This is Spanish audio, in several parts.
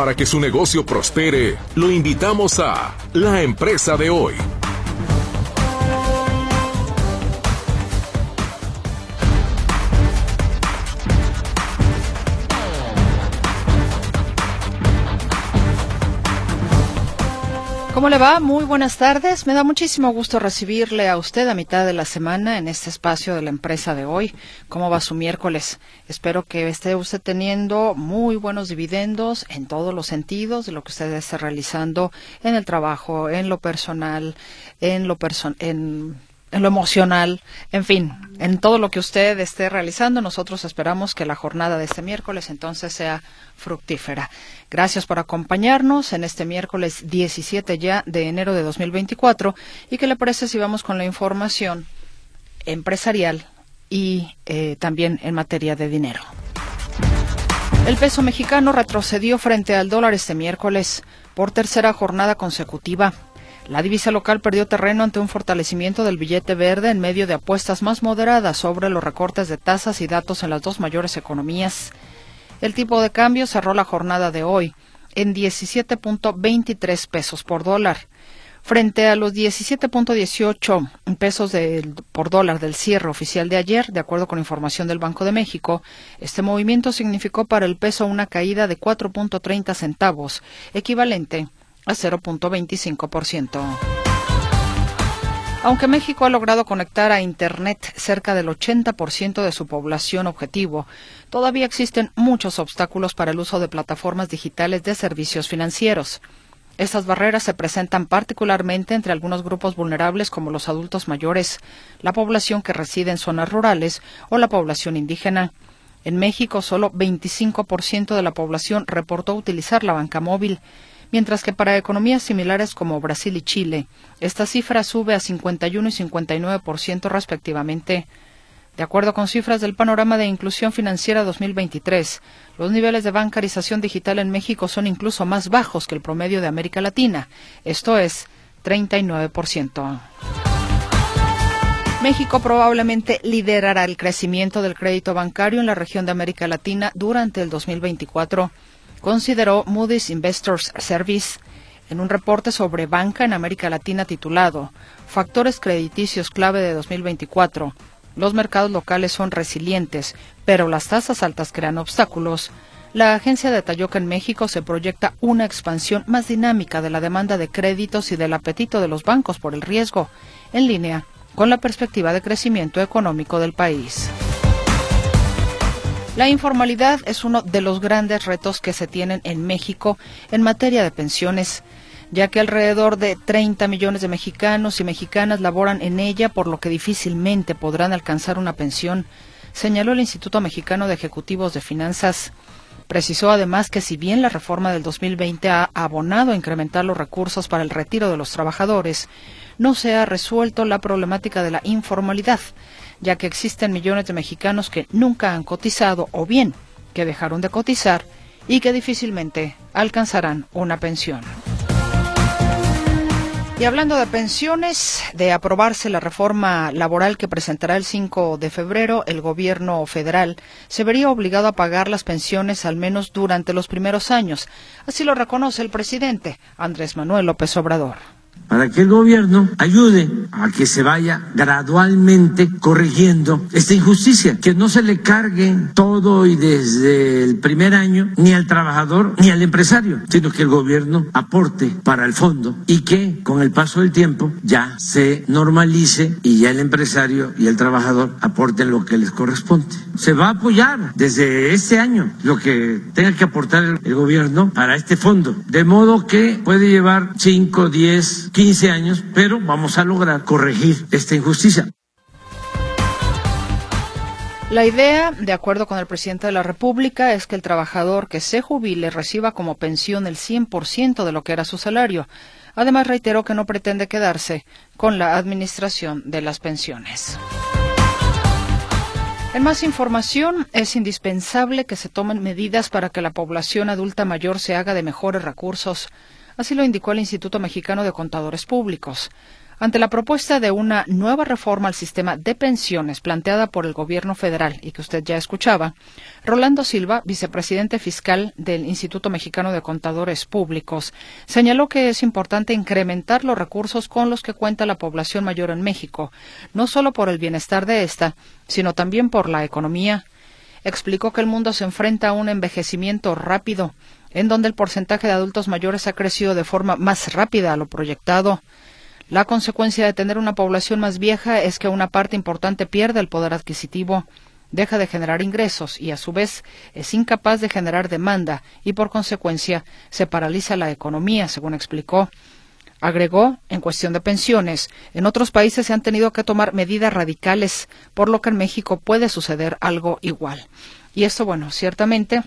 Para que su negocio prospere, lo invitamos a La Empresa de Hoy. ¿Cómo le va? Muy buenas tardes. Me da muchísimo gusto recibirle a usted a mitad de la semana en este espacio de la empresa de hoy. ¿Cómo va su miércoles? Espero que esté usted teniendo muy buenos dividendos en todos los sentidos de lo que usted esté realizando en el trabajo, en lo personal, en lo person en en lo emocional, en fin, en todo lo que usted esté realizando. Nosotros esperamos que la jornada de este miércoles entonces sea fructífera. Gracias por acompañarnos en este miércoles 17 ya de enero de 2024 y que le parece si vamos con la información empresarial y eh, también en materia de dinero. El peso mexicano retrocedió frente al dólar este miércoles por tercera jornada consecutiva. La divisa local perdió terreno ante un fortalecimiento del billete verde en medio de apuestas más moderadas sobre los recortes de tasas y datos en las dos mayores economías. El tipo de cambio cerró la jornada de hoy en 17.23 pesos por dólar, frente a los 17.18 pesos por dólar del cierre oficial de ayer, de acuerdo con información del Banco de México. Este movimiento significó para el peso una caída de 4.30 centavos, equivalente a 0.25%. Aunque México ha logrado conectar a Internet cerca del 80% de su población objetivo, todavía existen muchos obstáculos para el uso de plataformas digitales de servicios financieros. Estas barreras se presentan particularmente entre algunos grupos vulnerables como los adultos mayores, la población que reside en zonas rurales o la población indígena. En México, solo 25% de la población reportó utilizar la banca móvil mientras que para economías similares como Brasil y Chile, esta cifra sube a 51 y 59% respectivamente. De acuerdo con cifras del Panorama de Inclusión Financiera 2023, los niveles de bancarización digital en México son incluso más bajos que el promedio de América Latina, esto es 39%. México probablemente liderará el crecimiento del crédito bancario en la región de América Latina durante el 2024 consideró Moody's Investors Service en un reporte sobre banca en América Latina titulado Factores crediticios clave de 2024. Los mercados locales son resilientes, pero las tasas altas crean obstáculos. La agencia detalló que en México se proyecta una expansión más dinámica de la demanda de créditos y del apetito de los bancos por el riesgo, en línea con la perspectiva de crecimiento económico del país. La informalidad es uno de los grandes retos que se tienen en México en materia de pensiones, ya que alrededor de 30 millones de mexicanos y mexicanas laboran en ella, por lo que difícilmente podrán alcanzar una pensión, señaló el Instituto Mexicano de Ejecutivos de Finanzas. Precisó además que si bien la reforma del 2020 ha abonado a incrementar los recursos para el retiro de los trabajadores, no se ha resuelto la problemática de la informalidad, ya que existen millones de mexicanos que nunca han cotizado o bien que dejaron de cotizar y que difícilmente alcanzarán una pensión. Y hablando de pensiones, de aprobarse la reforma laboral que presentará el 5 de febrero, el gobierno federal se vería obligado a pagar las pensiones al menos durante los primeros años. Así lo reconoce el presidente Andrés Manuel López Obrador para que el gobierno ayude a que se vaya gradualmente corrigiendo esta injusticia, que no se le cargue todo y desde el primer año ni al trabajador ni al empresario, sino que el gobierno aporte para el fondo y que con el paso del tiempo ya se normalice y ya el empresario y el trabajador aporten lo que les corresponde. Se va a apoyar desde este año lo que tenga que aportar el, gobierno para este fondo, de modo que puede llevar 5, 10, 15 años, pero vamos a lograr corregir esta injusticia. La idea, de acuerdo con el presidente de la República, es que el trabajador que se jubile reciba como pensión el 100% de lo que era su salario. Además, reiteró que no pretende quedarse con la administración de las pensiones. En más información, es indispensable que se tomen medidas para que la población adulta mayor se haga de mejores recursos Así lo indicó el Instituto Mexicano de Contadores Públicos. ante la propuesta de una nueva reforma al sistema de pensiones planteada por el gobierno federal y que usted ya escuchaba, Rolando Silva, vicepresidente fiscal del Instituto Mexicano de Contadores Públicos, señaló que es importante incrementar los recursos con los que cuenta la población mayor en México, no solo por el bienestar de esta, sino también por la economía. Explicó que el mundo se enfrenta a un envejecimiento rápido, en donde el porcentaje de adultos mayores ha crecido de forma más rápida a lo proyectado. La consecuencia de tener una población más vieja es que una parte importante pierde el poder adquisitivo, deja de generar ingresos y a su vez es incapaz de generar demanda y por consecuencia se paraliza la economía, según explicó. Agregó, en cuestión de pensiones, en otros países se han tenido que tomar medidas radicales, por lo que en México puede suceder algo igual. Y esto, bueno, ciertamente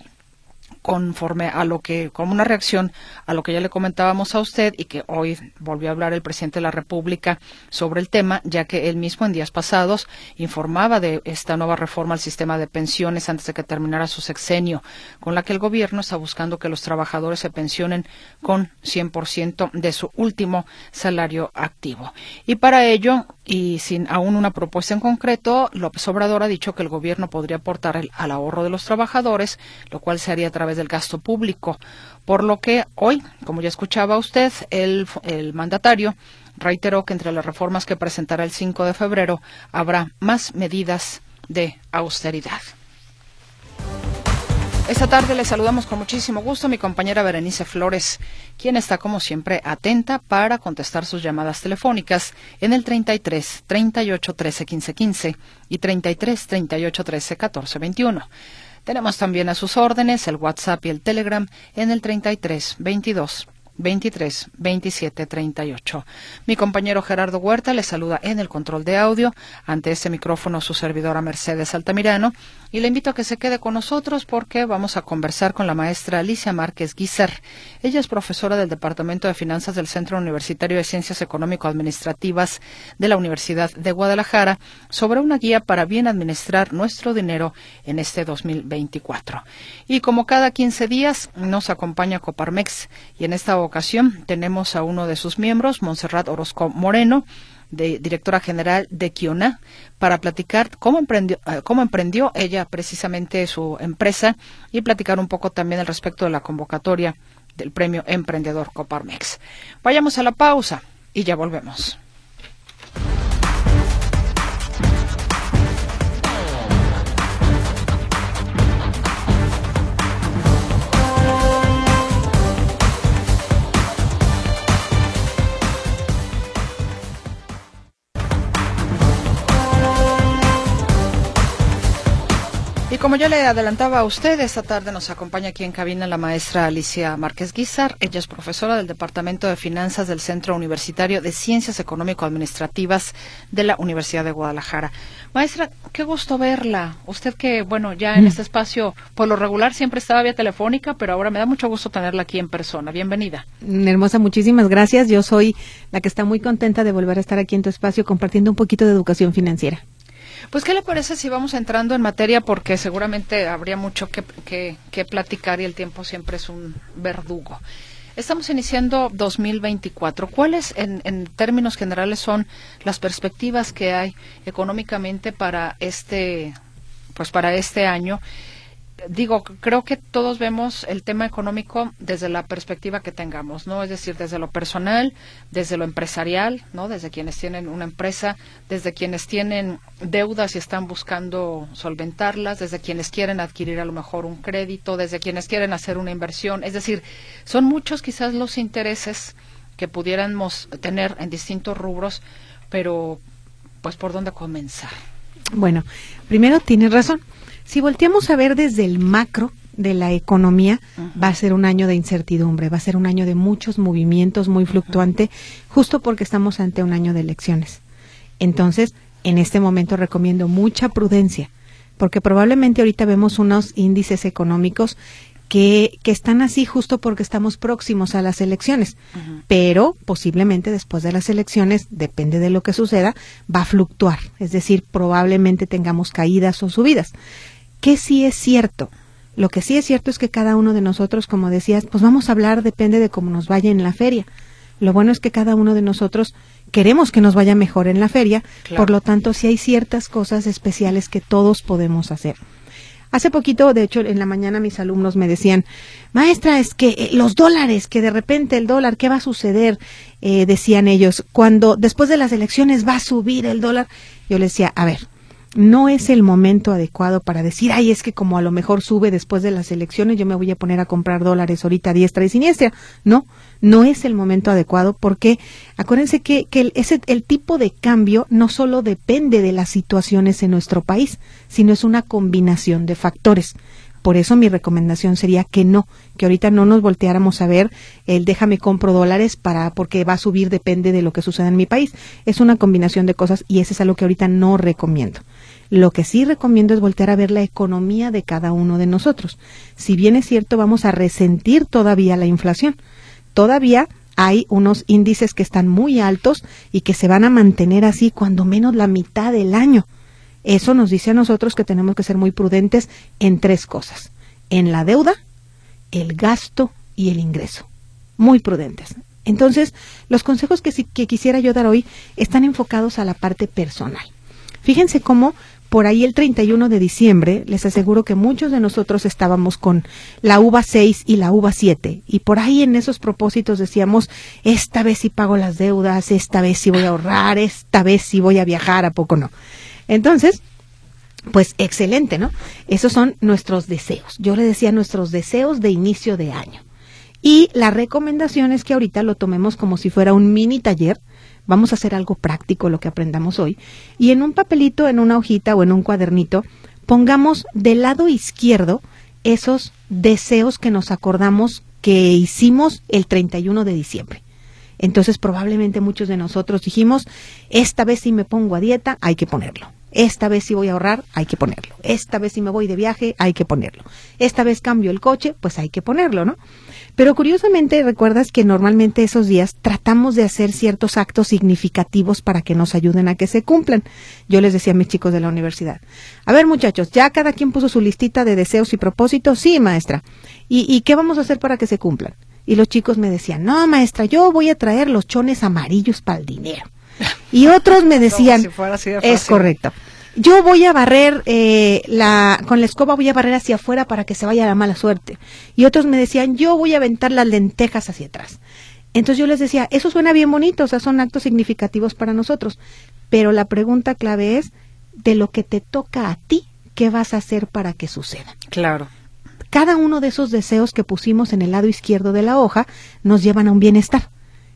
conforme a lo que, como una reacción a lo que ya le comentábamos a usted y que hoy volvió a hablar el presidente de la República sobre el tema, ya que él mismo en días pasados informaba de esta nueva reforma al sistema de pensiones antes de que terminara su sexenio, con la que el gobierno está buscando que los trabajadores se pensionen con 100% de su último salario activo. Y para ello, y sin aún una propuesta en concreto, López Obrador ha dicho que el gobierno podría aportar al ahorro de los trabajadores, lo cual se haría a través del gasto público. Por lo que hoy, como ya escuchaba usted, el, el mandatario reiteró que entre las reformas que presentará el 5 de febrero habrá más medidas de austeridad. Esta tarde le saludamos con muchísimo gusto a mi compañera Berenice Flores, quien está como siempre atenta para contestar sus llamadas telefónicas en el 33 38 13 15 15 y 33 38 13 14 21. Tenemos también a sus órdenes el WhatsApp y el Telegram en el 33 22 23 27 38. Mi compañero Gerardo Huerta le saluda en el control de audio. Ante este micrófono su servidora Mercedes Altamirano y le invito a que se quede con nosotros porque vamos a conversar con la maestra Alicia Márquez Guizar. Ella es profesora del Departamento de Finanzas del Centro Universitario de Ciencias Económico-Administrativas de la Universidad de Guadalajara sobre una guía para bien administrar nuestro dinero en este 2024. Y como cada 15 días nos acompaña Coparmex y en esta ocasión tenemos a uno de sus miembros, Montserrat Orozco Moreno, de, directora general de Kiona, para platicar cómo emprendió, eh, cómo emprendió ella precisamente su empresa y platicar un poco también al respecto de la convocatoria del premio Emprendedor Coparmex. Vayamos a la pausa y ya volvemos. Como ya le adelantaba a usted, esta tarde nos acompaña aquí en cabina la maestra Alicia Márquez Guizar. Ella es profesora del Departamento de Finanzas del Centro Universitario de Ciencias Económico-Administrativas de la Universidad de Guadalajara. Maestra, qué gusto verla. Usted que, bueno, ya en mm. este espacio, por lo regular siempre estaba vía telefónica, pero ahora me da mucho gusto tenerla aquí en persona. Bienvenida. Hermosa, muchísimas gracias. Yo soy la que está muy contenta de volver a estar aquí en tu espacio compartiendo un poquito de educación financiera. Pues, ¿qué le parece si vamos entrando en materia? Porque seguramente habría mucho que, que, platicar y el tiempo siempre es un verdugo. Estamos iniciando 2024. ¿Cuáles, en, en, términos generales, son las perspectivas que hay económicamente para este, pues para este año? Digo, creo que todos vemos el tema económico desde la perspectiva que tengamos, ¿no? Es decir, desde lo personal, desde lo empresarial, ¿no? Desde quienes tienen una empresa, desde quienes tienen deudas y están buscando solventarlas, desde quienes quieren adquirir a lo mejor un crédito, desde quienes quieren hacer una inversión. Es decir, son muchos quizás los intereses que pudiéramos tener en distintos rubros, pero pues por dónde comenzar. Bueno, primero tienes razón. Si volteamos a ver desde el macro de la economía, va a ser un año de incertidumbre, va a ser un año de muchos movimientos, muy fluctuante, justo porque estamos ante un año de elecciones. Entonces, en este momento recomiendo mucha prudencia, porque probablemente ahorita vemos unos índices económicos que, que, están así justo porque estamos próximos a las elecciones. Pero posiblemente después de las elecciones, depende de lo que suceda, va a fluctuar. Es decir, probablemente tengamos caídas o subidas. ¿Qué sí es cierto? Lo que sí es cierto es que cada uno de nosotros, como decías, pues vamos a hablar, depende de cómo nos vaya en la feria. Lo bueno es que cada uno de nosotros queremos que nos vaya mejor en la feria, por lo tanto, si hay ciertas cosas especiales que todos podemos hacer. Hace poquito, de hecho, en la mañana mis alumnos me decían, maestra, es que eh, los dólares, que de repente el dólar, ¿qué va a suceder? Eh, decían ellos, cuando después de las elecciones va a subir el dólar. Yo les decía, a ver, no es el momento adecuado para decir, ay, es que como a lo mejor sube después de las elecciones, yo me voy a poner a comprar dólares ahorita diestra y siniestra. No, no es el momento adecuado porque acuérdense que, el, ese, el tipo de cambio no solo depende de las situaciones en nuestro país, sino es una combinación de factores. Por eso mi recomendación sería que no, que ahorita no nos volteáramos a ver el déjame compro dólares para porque va a subir depende de lo que suceda en mi país. Es una combinación de cosas y eso es algo que ahorita no recomiendo. Lo que sí recomiendo es voltear a ver la economía de cada uno de nosotros. Si bien es cierto, vamos a resentir todavía la inflación. Todavía hay unos índices que están muy altos y que se van a mantener así cuando menos la mitad del año. Eso nos dice a nosotros que tenemos que ser muy prudentes en tres cosas. En la deuda, el gasto y el ingreso. Muy prudentes. Entonces, los consejos que, que quisiera yo dar hoy están enfocados a la parte personal. Fíjense cómo por ahí el 31 de diciembre, les aseguro que muchos de nosotros estábamos con la uva 6 y la uva 7. Y por ahí en esos propósitos decíamos, esta vez sí pago las deudas, esta vez sí voy a ahorrar, esta vez sí voy a viajar, ¿a poco no? Entonces, pues excelente, ¿no? Esos son nuestros deseos. Yo le decía nuestros deseos de inicio de año. Y la recomendación es que ahorita lo tomemos como si fuera un mini taller. Vamos a hacer algo práctico, lo que aprendamos hoy. Y en un papelito, en una hojita o en un cuadernito, pongamos del lado izquierdo esos deseos que nos acordamos que hicimos el 31 de diciembre. Entonces probablemente muchos de nosotros dijimos, esta vez si me pongo a dieta, hay que ponerlo. Esta vez si voy a ahorrar, hay que ponerlo. Esta vez si me voy de viaje, hay que ponerlo. Esta vez cambio el coche, pues hay que ponerlo, ¿no? Pero curiosamente recuerdas que normalmente esos días tratamos de hacer ciertos actos significativos para que nos ayuden a que se cumplan. Yo les decía a mis chicos de la universidad, a ver muchachos, ya cada quien puso su listita de deseos y propósitos, sí maestra. ¿Y, y qué vamos a hacer para que se cumplan? Y los chicos me decían, no maestra, yo voy a traer los chones amarillos para el dinero. Y otros me decían, es correcto. Yo voy a barrer eh, la, con la escoba voy a barrer hacia afuera para que se vaya la mala suerte. Y otros me decían, yo voy a aventar las lentejas hacia atrás. Entonces yo les decía, eso suena bien bonito, o sea, son actos significativos para nosotros. Pero la pregunta clave es, de lo que te toca a ti, ¿qué vas a hacer para que suceda? Claro. Cada uno de esos deseos que pusimos en el lado izquierdo de la hoja nos llevan a un bienestar.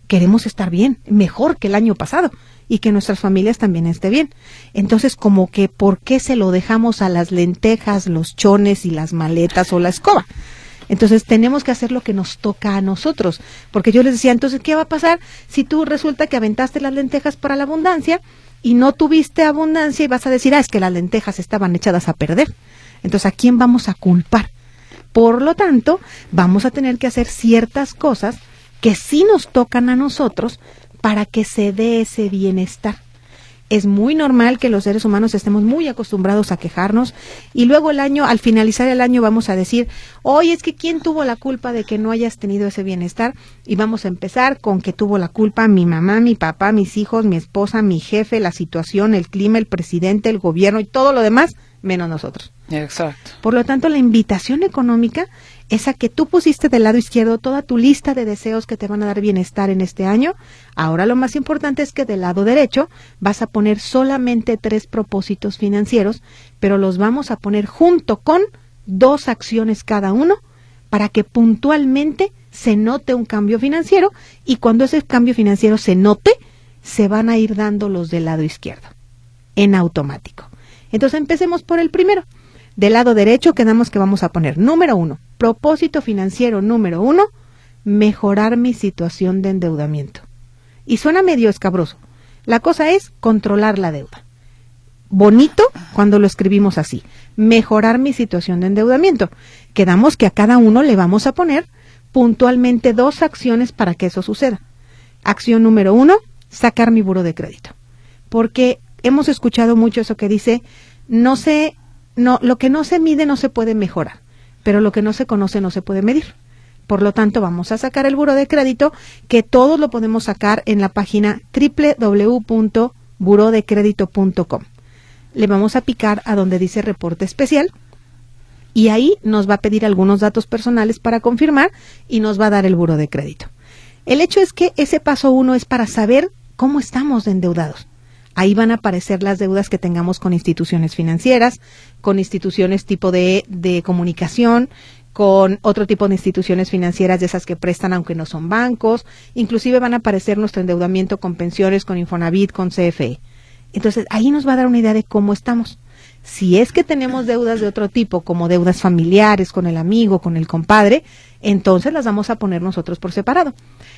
Queremos estar bien, mejor que el año pasado y que nuestras familias también esté bien. Entonces, como que, ¿por qué se lo dejamos a las lentejas, los chones y las maletas o la escoba? Entonces tenemos que hacer lo que nos toca a nosotros, porque yo les decía, entonces, ¿qué va a pasar si tú resulta que aventaste las lentejas para la abundancia y no tuviste abundancia y vas a decir, ah, es que las lentejas estaban echadas a perder? Entonces, ¿a quién vamos a culpar? Por lo tanto, vamos a tener que hacer ciertas cosas que sí nos tocan a nosotros para que se dé ese bienestar. Es muy normal que los seres humanos estemos muy acostumbrados a quejarnos y luego el año, al finalizar el año, vamos a decir, oye, es que quién tuvo la culpa de que no hayas tenido ese bienestar y vamos a empezar con que tuvo la culpa mi mamá, mi papá, mis hijos, mi esposa, mi jefe, la situación, el clima, el presidente, el gobierno y todo lo demás, menos nosotros. Exacto. Por lo tanto, la invitación económica esa que tú pusiste del lado izquierdo toda tu lista de deseos que te van a dar bienestar en este año. Ahora lo más importante es que del lado derecho vas a poner solamente tres propósitos financieros, pero los vamos a poner junto con dos acciones cada uno para que puntualmente se note un cambio financiero y cuando ese cambio financiero se note, se van a ir dando los del lado izquierdo en automático. Entonces empecemos por el primero. Del lado derecho quedamos que vamos a poner número uno, propósito financiero número uno, mejorar mi situación de endeudamiento. Y suena medio escabroso. La cosa es controlar la deuda. Bonito cuando lo escribimos así, mejorar mi situación de endeudamiento. Quedamos que a cada uno le vamos a poner puntualmente dos acciones para que eso suceda. Acción número uno, sacar mi buro de crédito. Porque hemos escuchado mucho eso que dice, no sé no, lo que no se mide no se puede mejorar, pero lo que no se conoce no se puede medir. Por lo tanto, vamos a sacar el buro de crédito, que todos lo podemos sacar en la página www.burodecrédito.com. Le vamos a picar a donde dice reporte especial y ahí nos va a pedir algunos datos personales para confirmar y nos va a dar el buro de crédito. El hecho es que ese paso uno es para saber cómo estamos endeudados. Ahí van a aparecer las deudas que tengamos con instituciones financieras, con instituciones tipo de, de comunicación, con otro tipo de instituciones financieras de esas que prestan aunque no son bancos, inclusive van a aparecer nuestro endeudamiento con pensiones, con Infonavit, con CFE. Entonces, ahí nos va a dar una idea de cómo estamos. Si es que tenemos deudas de otro tipo, como deudas familiares, con el amigo, con el compadre, entonces las vamos a poner nosotros por separado.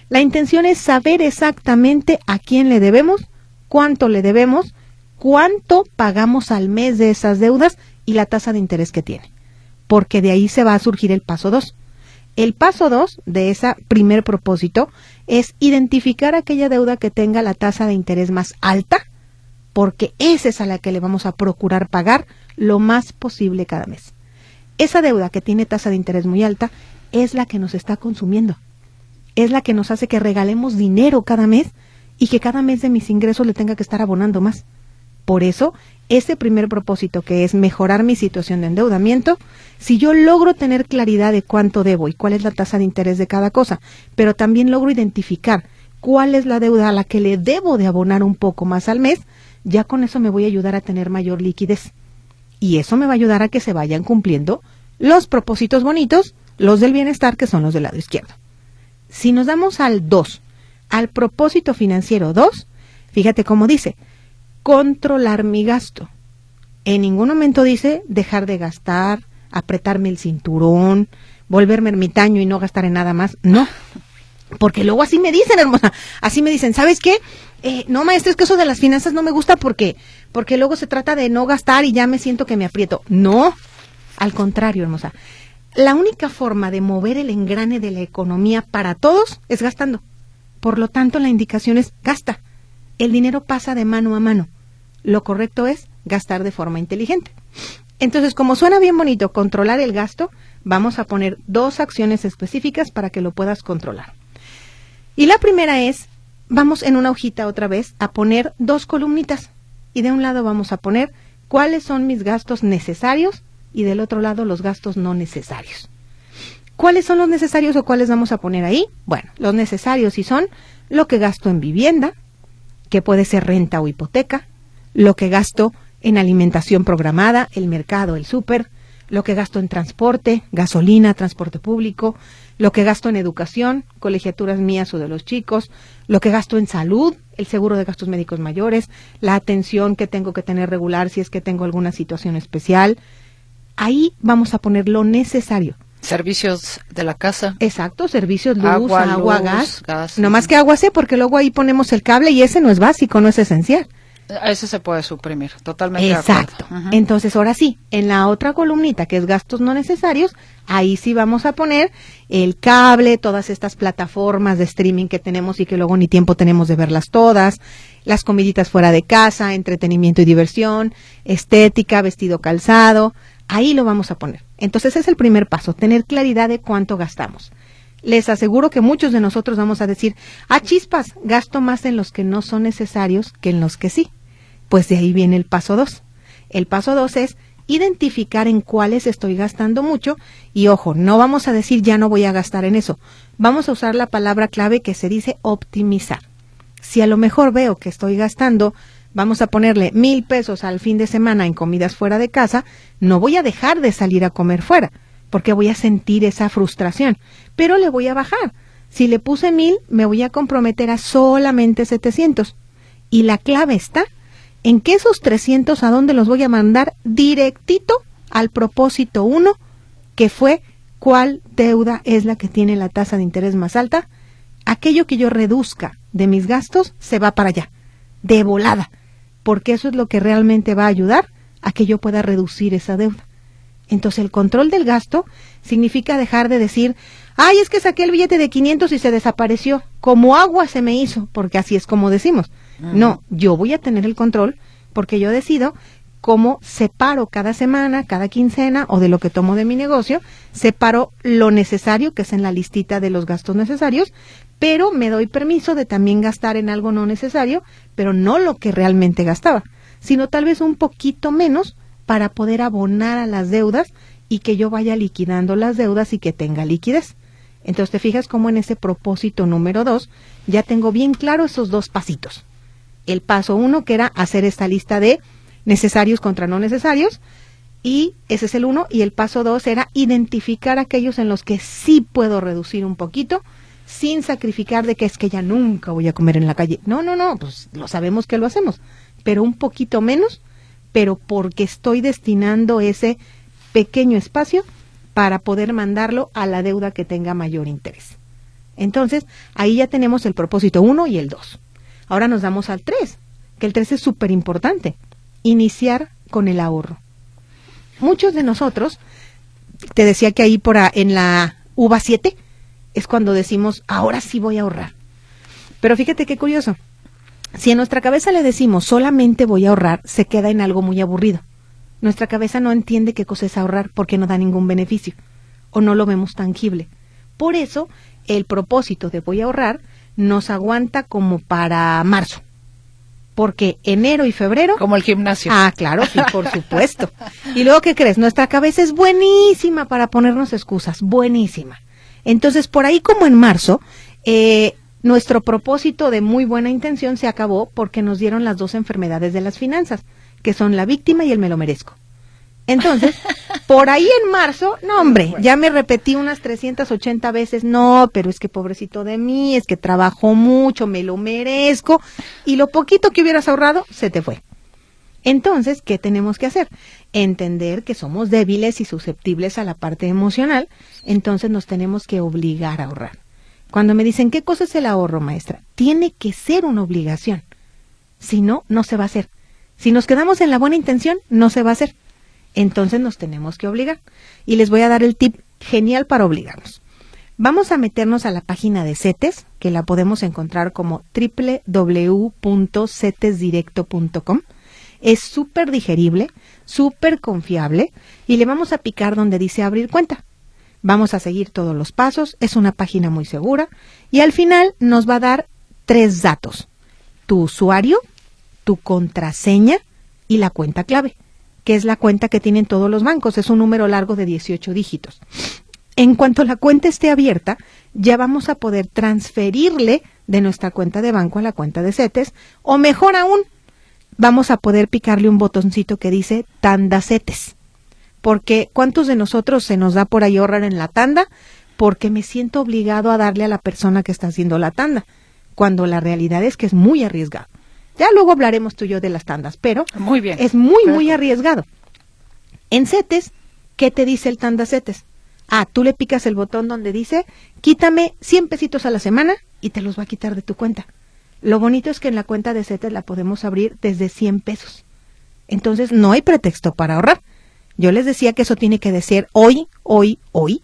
La intención es saber exactamente a quién le debemos, cuánto le debemos, cuánto pagamos al mes de esas deudas y la tasa de interés que tiene porque de ahí se va a surgir el paso 2. El paso 2 de ese primer propósito es identificar aquella deuda que tenga la tasa de interés más alta, porque esa es a la que le vamos a procurar pagar lo más posible cada mes. Esa deuda que tiene tasa de interés muy alta es la que nos está consumiendo, es la que nos hace que regalemos dinero cada mes y que cada mes de mis ingresos le tenga que estar abonando más. Por eso ese primer propósito que es mejorar mi situación de endeudamiento, si yo logro tener claridad de cuánto debo y cuál es la tasa de interés de cada cosa, pero también logro identificar cuál es la deuda a la que le debo de abonar un poco más al mes, ya con eso me voy a ayudar a tener mayor liquidez. Y eso me va a ayudar a que se vayan cumpliendo los propósitos bonitos, los del bienestar, que son los del lado izquierdo. Si nos damos al 2, al propósito financiero 2, fíjate cómo dice, controlar mi gasto. En ningún momento dice dejar de gastar, apretarme el cinturón, volverme ermitaño y no gastar en nada más. No. Porque luego así me dicen, hermosa. Así me dicen, ¿sabes qué? Eh, no, maestro, es que eso de las finanzas no me gusta porque, porque luego se trata de no gastar y ya me siento que me aprieto. No. Al contrario, hermosa. La única forma de mover el engrane de la economía para todos es gastando. Por lo tanto, la indicación es gasta el dinero pasa de mano a mano. Lo correcto es gastar de forma inteligente. Entonces, como suena bien bonito controlar el gasto, vamos a poner dos acciones específicas para que lo puedas controlar. Y la primera es, vamos en una hojita otra vez a poner dos columnitas. Y de un lado vamos a poner cuáles son mis gastos necesarios y del otro lado los gastos no necesarios. ¿Cuáles son los necesarios o cuáles vamos a poner ahí? Bueno, los necesarios sí son lo que gasto en vivienda, que puede ser renta o hipoteca, lo que gasto en alimentación programada, el mercado, el súper, lo que gasto en transporte, gasolina, transporte público, lo que gasto en educación, colegiaturas mías o de los chicos, lo que gasto en salud, el seguro de gastos médicos mayores, la atención que tengo que tener regular si es que tengo alguna situación especial. Ahí vamos a poner lo necesario. Servicios de la casa. Exacto, servicios, luz, agua, gas. No más que agua sé, porque luego ahí ponemos el cable y ese no es básico, no es esencial. Ese se puede suprimir, totalmente. Exacto. Entonces, ahora sí, en la otra columnita, que es gastos no necesarios, ahí sí vamos a poner el cable, todas estas plataformas de streaming que tenemos y que luego ni tiempo tenemos de verlas todas, las comiditas fuera de casa, entretenimiento y diversión, estética, vestido calzado, ahí lo vamos a poner. Entonces es el primer paso, tener claridad de cuánto gastamos. Les aseguro que muchos de nosotros vamos a decir, ah, chispas, gasto más en los que no son necesarios que en los que sí. Pues de ahí viene el paso dos. El paso dos es identificar en cuáles estoy gastando mucho y ojo, no vamos a decir ya no voy a gastar en eso. Vamos a usar la palabra clave que se dice optimizar. Si a lo mejor veo que estoy gastando vamos a ponerle mil pesos al fin de semana en comidas fuera de casa, no voy a dejar de salir a comer fuera, porque voy a sentir esa frustración, pero le voy a bajar. Si le puse mil, me voy a comprometer a solamente 700. Y la clave está en que esos 300 a dónde los voy a mandar directito al propósito 1, que fue cuál deuda es la que tiene la tasa de interés más alta. Aquello que yo reduzca de mis gastos se va para allá, de volada porque eso es lo que realmente va a ayudar a que yo pueda reducir esa deuda. Entonces el control del gasto significa dejar de decir, ay, es que saqué el billete de 500 y se desapareció, como agua se me hizo, porque así es como decimos. No, yo voy a tener el control porque yo decido cómo separo cada semana, cada quincena o de lo que tomo de mi negocio, separo lo necesario, que es en la listita de los gastos necesarios, pero me doy permiso de también gastar en algo no necesario, pero no lo que realmente gastaba, sino tal vez un poquito menos para poder abonar a las deudas y que yo vaya liquidando las deudas y que tenga liquidez. Entonces te fijas cómo en ese propósito número dos ya tengo bien claro esos dos pasitos. El paso uno que era hacer esta lista de necesarios contra no necesarios y ese es el uno y el paso dos era identificar aquellos en los que sí puedo reducir un poquito sin sacrificar de que es que ya nunca voy a comer en la calle. No, no, no, pues lo sabemos que lo hacemos, pero un poquito menos, pero porque estoy destinando ese pequeño espacio para poder mandarlo a la deuda que tenga mayor interés. Entonces, ahí ya tenemos el propósito 1 y el 2. Ahora nos damos al 3, que el 3 es súper importante. Iniciar con el ahorro. Muchos de nosotros, te decía que ahí por en la UVA 7, es cuando decimos, ahora sí voy a ahorrar. Pero fíjate qué curioso. Si en nuestra cabeza le decimos solamente voy a ahorrar, se queda en algo muy aburrido. Nuestra cabeza no entiende qué cosa es ahorrar porque no da ningún beneficio o no lo vemos tangible. Por eso, el propósito de voy a ahorrar nos aguanta como para marzo. Porque enero y febrero. Como el gimnasio. Ah, claro, sí, por supuesto. Y luego, ¿qué crees? Nuestra cabeza es buenísima para ponernos excusas, buenísima. Entonces, por ahí como en marzo, eh, nuestro propósito de muy buena intención se acabó porque nos dieron las dos enfermedades de las finanzas que son la víctima y el me lo merezco. Entonces, por ahí en marzo, no hombre, ya me repetí unas 380 veces, no, pero es que pobrecito de mí, es que trabajo mucho, me lo merezco, y lo poquito que hubieras ahorrado, se te fue. Entonces, ¿qué tenemos que hacer? Entender que somos débiles y susceptibles a la parte emocional, entonces nos tenemos que obligar a ahorrar. Cuando me dicen, ¿qué cosa es el ahorro, maestra? Tiene que ser una obligación. Si no, no se va a hacer. Si nos quedamos en la buena intención, no se va a hacer. Entonces nos tenemos que obligar. Y les voy a dar el tip genial para obligarnos. Vamos a meternos a la página de CETES, que la podemos encontrar como www.cetesdirecto.com. Es súper digerible, súper confiable y le vamos a picar donde dice abrir cuenta. Vamos a seguir todos los pasos, es una página muy segura y al final nos va a dar tres datos. Tu usuario, tu contraseña y la cuenta clave, que es la cuenta que tienen todos los bancos. Es un número largo de 18 dígitos. En cuanto la cuenta esté abierta, ya vamos a poder transferirle de nuestra cuenta de banco a la cuenta de CETES, o mejor aún, vamos a poder picarle un botoncito que dice tanda CETES. Porque ¿cuántos de nosotros se nos da por ahí ahorrar en la tanda? Porque me siento obligado a darle a la persona que está haciendo la tanda, cuando la realidad es que es muy arriesgado. Ya luego hablaremos tú y yo de las tandas, pero muy bien. es muy, muy arriesgado. En CETES, ¿qué te dice el tanda CETES? Ah, tú le picas el botón donde dice, quítame 100 pesitos a la semana y te los va a quitar de tu cuenta. Lo bonito es que en la cuenta de CETES la podemos abrir desde 100 pesos. Entonces no hay pretexto para ahorrar. Yo les decía que eso tiene que decir hoy, hoy, hoy,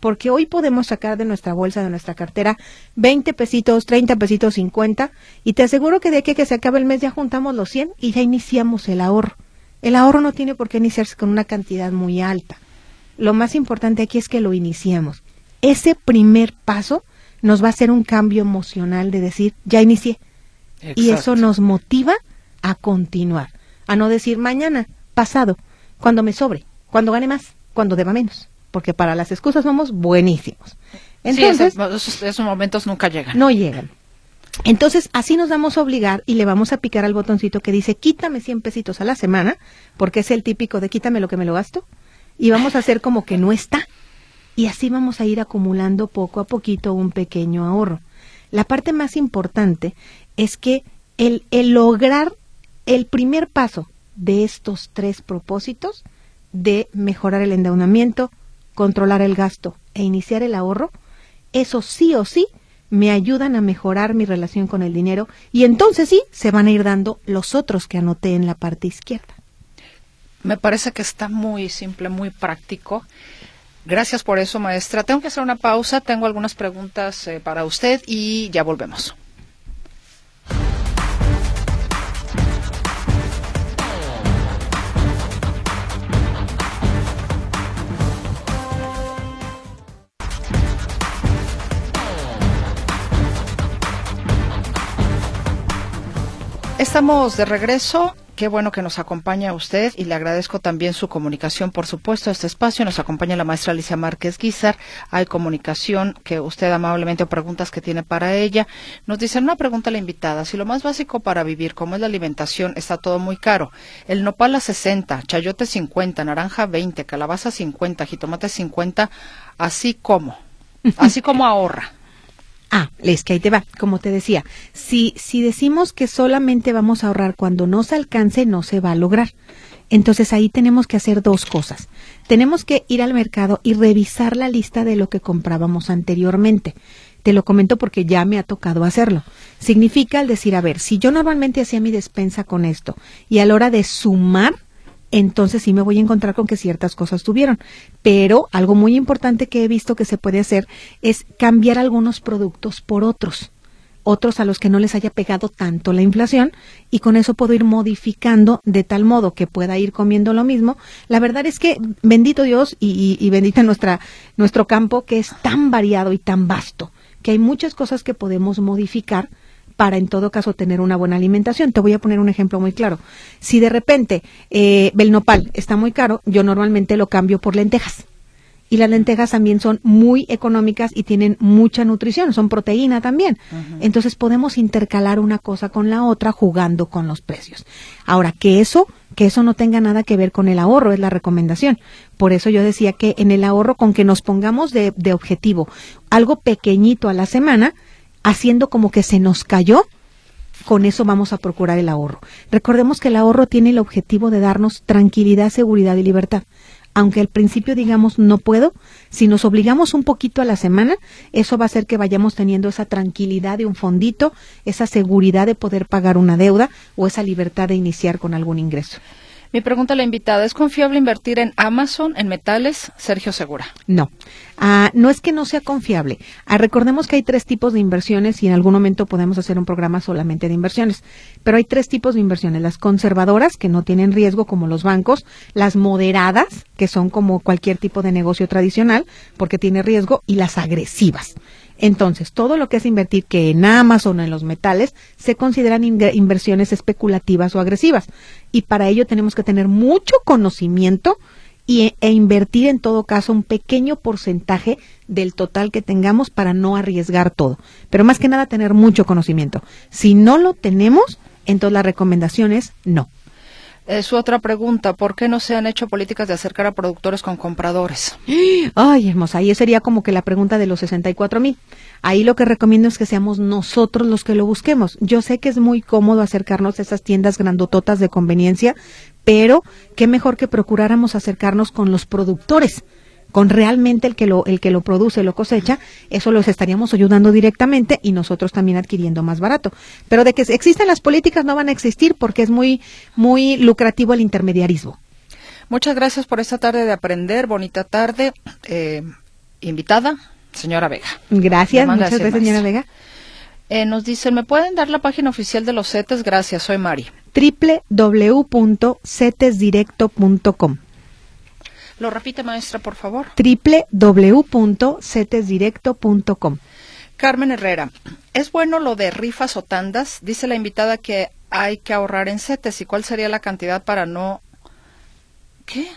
porque hoy podemos sacar de nuestra bolsa, de nuestra cartera, 20 pesitos, 30 pesitos, 50, y te aseguro que de aquí a que se acabe el mes ya juntamos los 100 y ya iniciamos el ahorro. El ahorro no tiene por qué iniciarse con una cantidad muy alta. Lo más importante aquí es que lo iniciemos. Ese primer paso nos va a hacer un cambio emocional de decir, ya inicié. Y eso nos motiva a continuar, a no decir mañana, pasado, cuando me sobre, cuando gane más, cuando deba menos porque para las excusas somos buenísimos. Entonces, esos, momentos nunca llegan. No llegan. Entonces, así nos vamos a obligar y le vamos a picar al botoncito que dice quítame 100 pesitos a la semana, porque es el típico de quítame lo que me lo gasto, y vamos a hacer como que no está. Y así vamos a ir acumulando poco a poquito un pequeño ahorro. La parte más importante es que el, el lograr el primer paso de estos tres propósitos de mejorar el endeudamiento, controlar el gasto e iniciar el ahorro, eso sí o sí me ayudan a mejorar mi relación con el dinero y entonces sí se van a ir dando los otros que anoté en la parte izquierda. Me parece que está muy simple, muy práctico. Gracias por eso, maestra. Tengo que hacer una pausa, tengo algunas preguntas eh, para usted y ya volvemos. Estamos de regreso. Qué bueno que nos acompaña usted y le agradezco también su comunicación, por supuesto, a este espacio. Nos acompaña la maestra Alicia Márquez Guizar. Hay comunicación que usted amablemente o preguntas que tiene para ella. Nos dice una pregunta a la invitada. Si lo más básico para vivir, como es la alimentación, está todo muy caro. El nopal a 60, chayote 50, naranja 20, calabaza 50, jitomate 50, así como, así como ahorra. Ah, es que ahí te va, como te decía, si, si decimos que solamente vamos a ahorrar cuando no se alcance, no se va a lograr. Entonces ahí tenemos que hacer dos cosas. Tenemos que ir al mercado y revisar la lista de lo que comprábamos anteriormente. Te lo comento porque ya me ha tocado hacerlo. Significa el decir, a ver, si yo normalmente hacía mi despensa con esto y a la hora de sumar, entonces sí me voy a encontrar con que ciertas cosas tuvieron. Pero algo muy importante que he visto que se puede hacer es cambiar algunos productos por otros otros a los que no les haya pegado tanto la inflación y con eso puedo ir modificando de tal modo que pueda ir comiendo lo mismo. La verdad es que bendito Dios y, y, bendita nuestra, nuestro campo que es tan variado y tan vasto, que hay muchas cosas que podemos modificar para en todo caso tener una buena alimentación. Te voy a poner un ejemplo muy claro. Si de repente eh, el nopal está muy caro, yo normalmente lo cambio por lentejas. Y las lentejas también son muy económicas y tienen mucha nutrición, son proteína también. Entonces podemos intercalar una cosa con la otra jugando con los precios. Ahora, que eso, que eso no tenga nada que ver con el ahorro, es la recomendación. Por eso yo decía que en el ahorro, con que nos pongamos de, de objetivo algo pequeñito a la semana, haciendo como que se nos cayó, con eso vamos a procurar el ahorro. Recordemos que el ahorro tiene el objetivo de darnos tranquilidad, seguridad y libertad. Aunque al principio digamos no puedo, si nos obligamos un poquito a la semana, eso va a hacer que vayamos teniendo esa tranquilidad de un fondito, esa seguridad de poder pagar una deuda o esa libertad de iniciar con algún ingreso. Mi pregunta a la invitada, ¿es confiable invertir en Amazon, en metales? Sergio Segura. No, ah, no es que no sea confiable. Ah, recordemos que hay tres tipos de inversiones y en algún momento podemos hacer un programa solamente de inversiones. Pero hay tres tipos de inversiones. Las conservadoras, que no tienen riesgo como los bancos. Las moderadas, que son como cualquier tipo de negocio tradicional, porque tiene riesgo. Y las agresivas. Entonces, todo lo que es invertir que en Amazon o en los metales se consideran inversiones especulativas o agresivas. Y para ello tenemos que tener mucho conocimiento y, e invertir en todo caso un pequeño porcentaje del total que tengamos para no arriesgar todo. Pero más que nada tener mucho conocimiento. Si no lo tenemos, entonces la recomendación es no. Su otra pregunta, ¿por qué no se han hecho políticas de acercar a productores con compradores? Ay, hermosa, ahí sería como que la pregunta de los 64 mil. Ahí lo que recomiendo es que seamos nosotros los que lo busquemos. Yo sé que es muy cómodo acercarnos a esas tiendas grandototas de conveniencia, pero qué mejor que procuráramos acercarnos con los productores con realmente el que lo el que lo produce, lo cosecha, eso los estaríamos ayudando directamente y nosotros también adquiriendo más barato. Pero de que existen las políticas no van a existir porque es muy muy lucrativo el intermediarismo. Muchas gracias por esta tarde de aprender, bonita tarde, eh, invitada, señora Vega. Gracias, muchas gracias, señora Vega. Eh, nos dicen, ¿me pueden dar la página oficial de los CETES? Gracias, soy Mari. www.cetesdirecto.com lo repite, maestra, por favor. www.cetesdirecto.com. Carmen Herrera, ¿es bueno lo de rifas o tandas? Dice la invitada que hay que ahorrar en CETES. ¿Y cuál sería la cantidad para no... ¿Qué?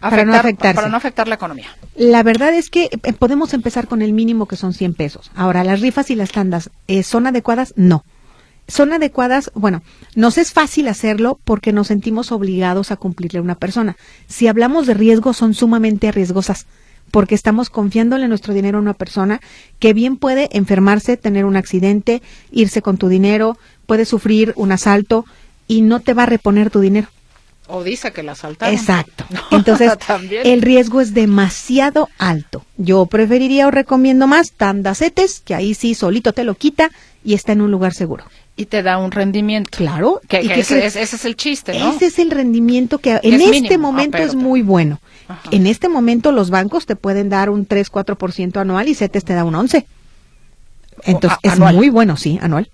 para no Para no afectar la economía. La verdad es que eh, podemos empezar con el mínimo que son 100 pesos. Ahora, ¿las rifas y las tandas eh, son adecuadas? No son adecuadas, bueno, nos es fácil hacerlo porque nos sentimos obligados a cumplirle a una persona. Si hablamos de riesgo, son sumamente riesgosas porque estamos confiándole nuestro dinero a una persona que bien puede enfermarse, tener un accidente, irse con tu dinero, puede sufrir un asalto y no te va a reponer tu dinero. O dice que la asaltaron. Exacto. Entonces, el riesgo es demasiado alto. Yo preferiría o recomiendo más tandacetes, que ahí sí solito te lo quita y está en un lugar seguro y te da un rendimiento. Claro. Que, ese, es el chiste, ¿no? Ese es el rendimiento que en este ah, momento es muy bueno. En este momento los bancos te pueden dar un 3, 4% anual y CETES te da un 11. Entonces es muy bueno, sí, anual.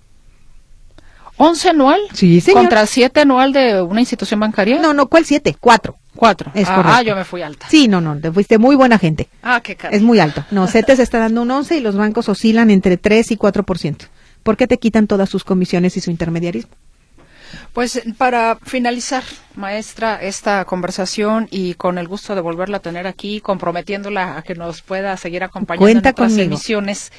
¿11 anual? Sí, señor. ¿Contra 7 anual de una institución bancaria? No, no, ¿cuál 7? 4. 4. Es ah, correcto. Ah, yo me fui alta. Sí, no, no, te fuiste muy buena gente. Ah, qué caro. Es muy alto. No, CETES está dando un 11 y los bancos oscilan entre 3 y 4%. ¿Por qué te quitan todas sus comisiones y su intermediarismo? Pues para finalizar, maestra, esta conversación y con el gusto de volverla a tener aquí, comprometiéndola a que nos pueda seguir acompañando Cuenta en otras emisiones,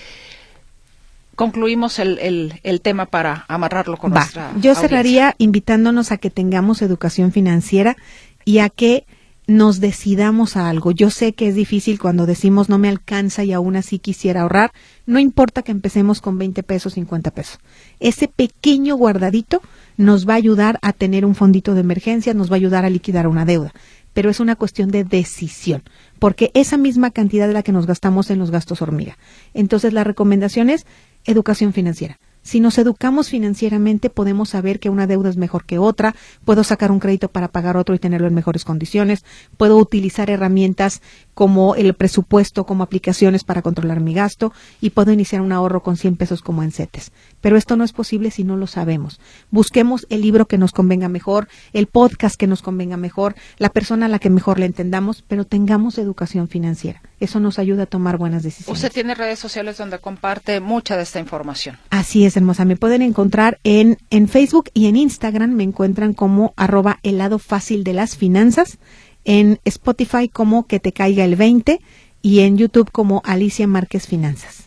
concluimos el, el, el tema para amarrarlo con Va. nuestra Yo audiencia. cerraría invitándonos a que tengamos educación financiera y a que nos decidamos a algo. Yo sé que es difícil cuando decimos no me alcanza y aún así quisiera ahorrar. No importa que empecemos con 20 pesos, 50 pesos. Ese pequeño guardadito nos va a ayudar a tener un fondito de emergencia, nos va a ayudar a liquidar una deuda. Pero es una cuestión de decisión, porque esa misma cantidad de la que nos gastamos en los gastos hormiga. Entonces la recomendación es educación financiera. Si nos educamos financieramente, podemos saber que una deuda es mejor que otra, puedo sacar un crédito para pagar otro y tenerlo en mejores condiciones, puedo utilizar herramientas como el presupuesto, como aplicaciones para controlar mi gasto y puedo iniciar un ahorro con 100 pesos como en CETES. Pero esto no es posible si no lo sabemos. Busquemos el libro que nos convenga mejor, el podcast que nos convenga mejor, la persona a la que mejor le entendamos, pero tengamos educación financiera. Eso nos ayuda a tomar buenas decisiones. Usted tiene redes sociales donde comparte mucha de esta información. Así es, hermosa. Me pueden encontrar en, en Facebook y en Instagram. Me encuentran como arroba el lado fácil de las finanzas. En Spotify como que te caiga el 20 y en YouTube como Alicia Márquez Finanzas.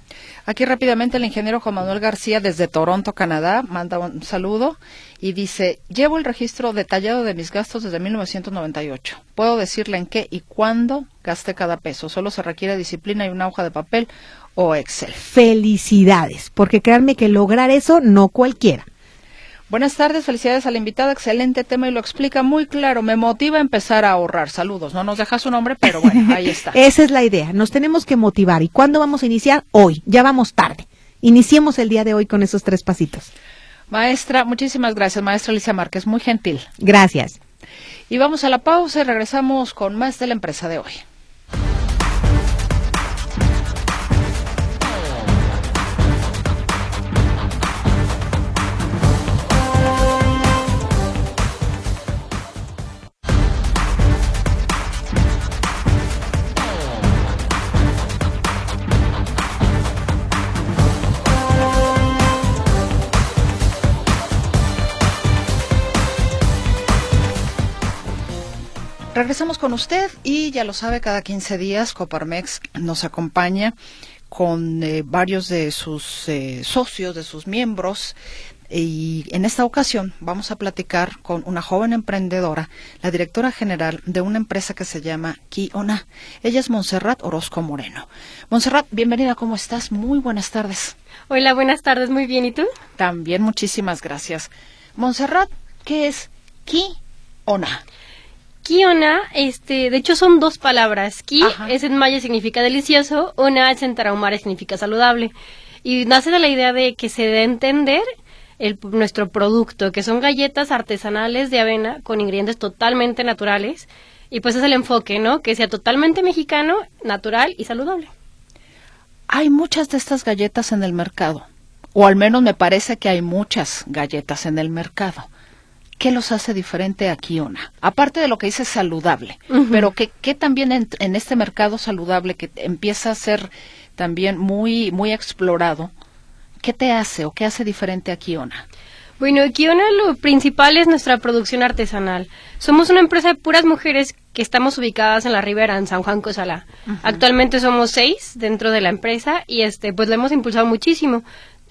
Aquí rápidamente el ingeniero Juan Manuel García desde Toronto, Canadá, manda un saludo y dice, llevo el registro detallado de mis gastos desde 1998. Puedo decirle en qué y cuándo gasté cada peso. Solo se requiere disciplina y una hoja de papel o Excel. Felicidades, porque créanme que lograr eso no cualquiera. Buenas tardes, felicidades a la invitada, excelente tema y lo explica muy claro. Me motiva a empezar a ahorrar. Saludos, no nos deja su nombre, pero bueno, ahí está. Esa es la idea, nos tenemos que motivar. ¿Y cuándo vamos a iniciar? Hoy, ya vamos tarde. Iniciemos el día de hoy con esos tres pasitos. Maestra, muchísimas gracias, maestra Alicia Márquez, muy gentil. Gracias. Y vamos a la pausa y regresamos con más de la empresa de hoy. Regresamos con usted y ya lo sabe, cada 15 días Coparmex nos acompaña con eh, varios de sus eh, socios, de sus miembros. Y en esta ocasión vamos a platicar con una joven emprendedora, la directora general de una empresa que se llama Kiona. Ella es Montserrat Orozco Moreno. Montserrat, bienvenida, ¿cómo estás? Muy buenas tardes. Hola, buenas tardes, muy bien, ¿y tú? También muchísimas gracias. Montserrat, ¿qué es Kiona? Kiona, este, de hecho son dos palabras. Ki Ajá. es en maya significa delicioso, ona es en tarahumara significa saludable. Y nace de la idea de que se dé a entender el, nuestro producto, que son galletas artesanales de avena con ingredientes totalmente naturales. Y pues es el enfoque, ¿no? Que sea totalmente mexicano, natural y saludable. Hay muchas de estas galletas en el mercado, o al menos me parece que hay muchas galletas en el mercado. ¿Qué los hace diferente a Kiona? Aparte de lo que dice saludable, pero ¿qué, qué también en, en este mercado saludable que empieza a ser también muy, muy explorado, qué te hace o qué hace diferente a Kiona? Bueno, Kiona lo principal es nuestra producción artesanal. Somos una empresa de puras mujeres que estamos ubicadas en la Ribera, en San Juan Cosalá. Actualmente somos seis dentro de la empresa y este, pues la hemos impulsado muchísimo.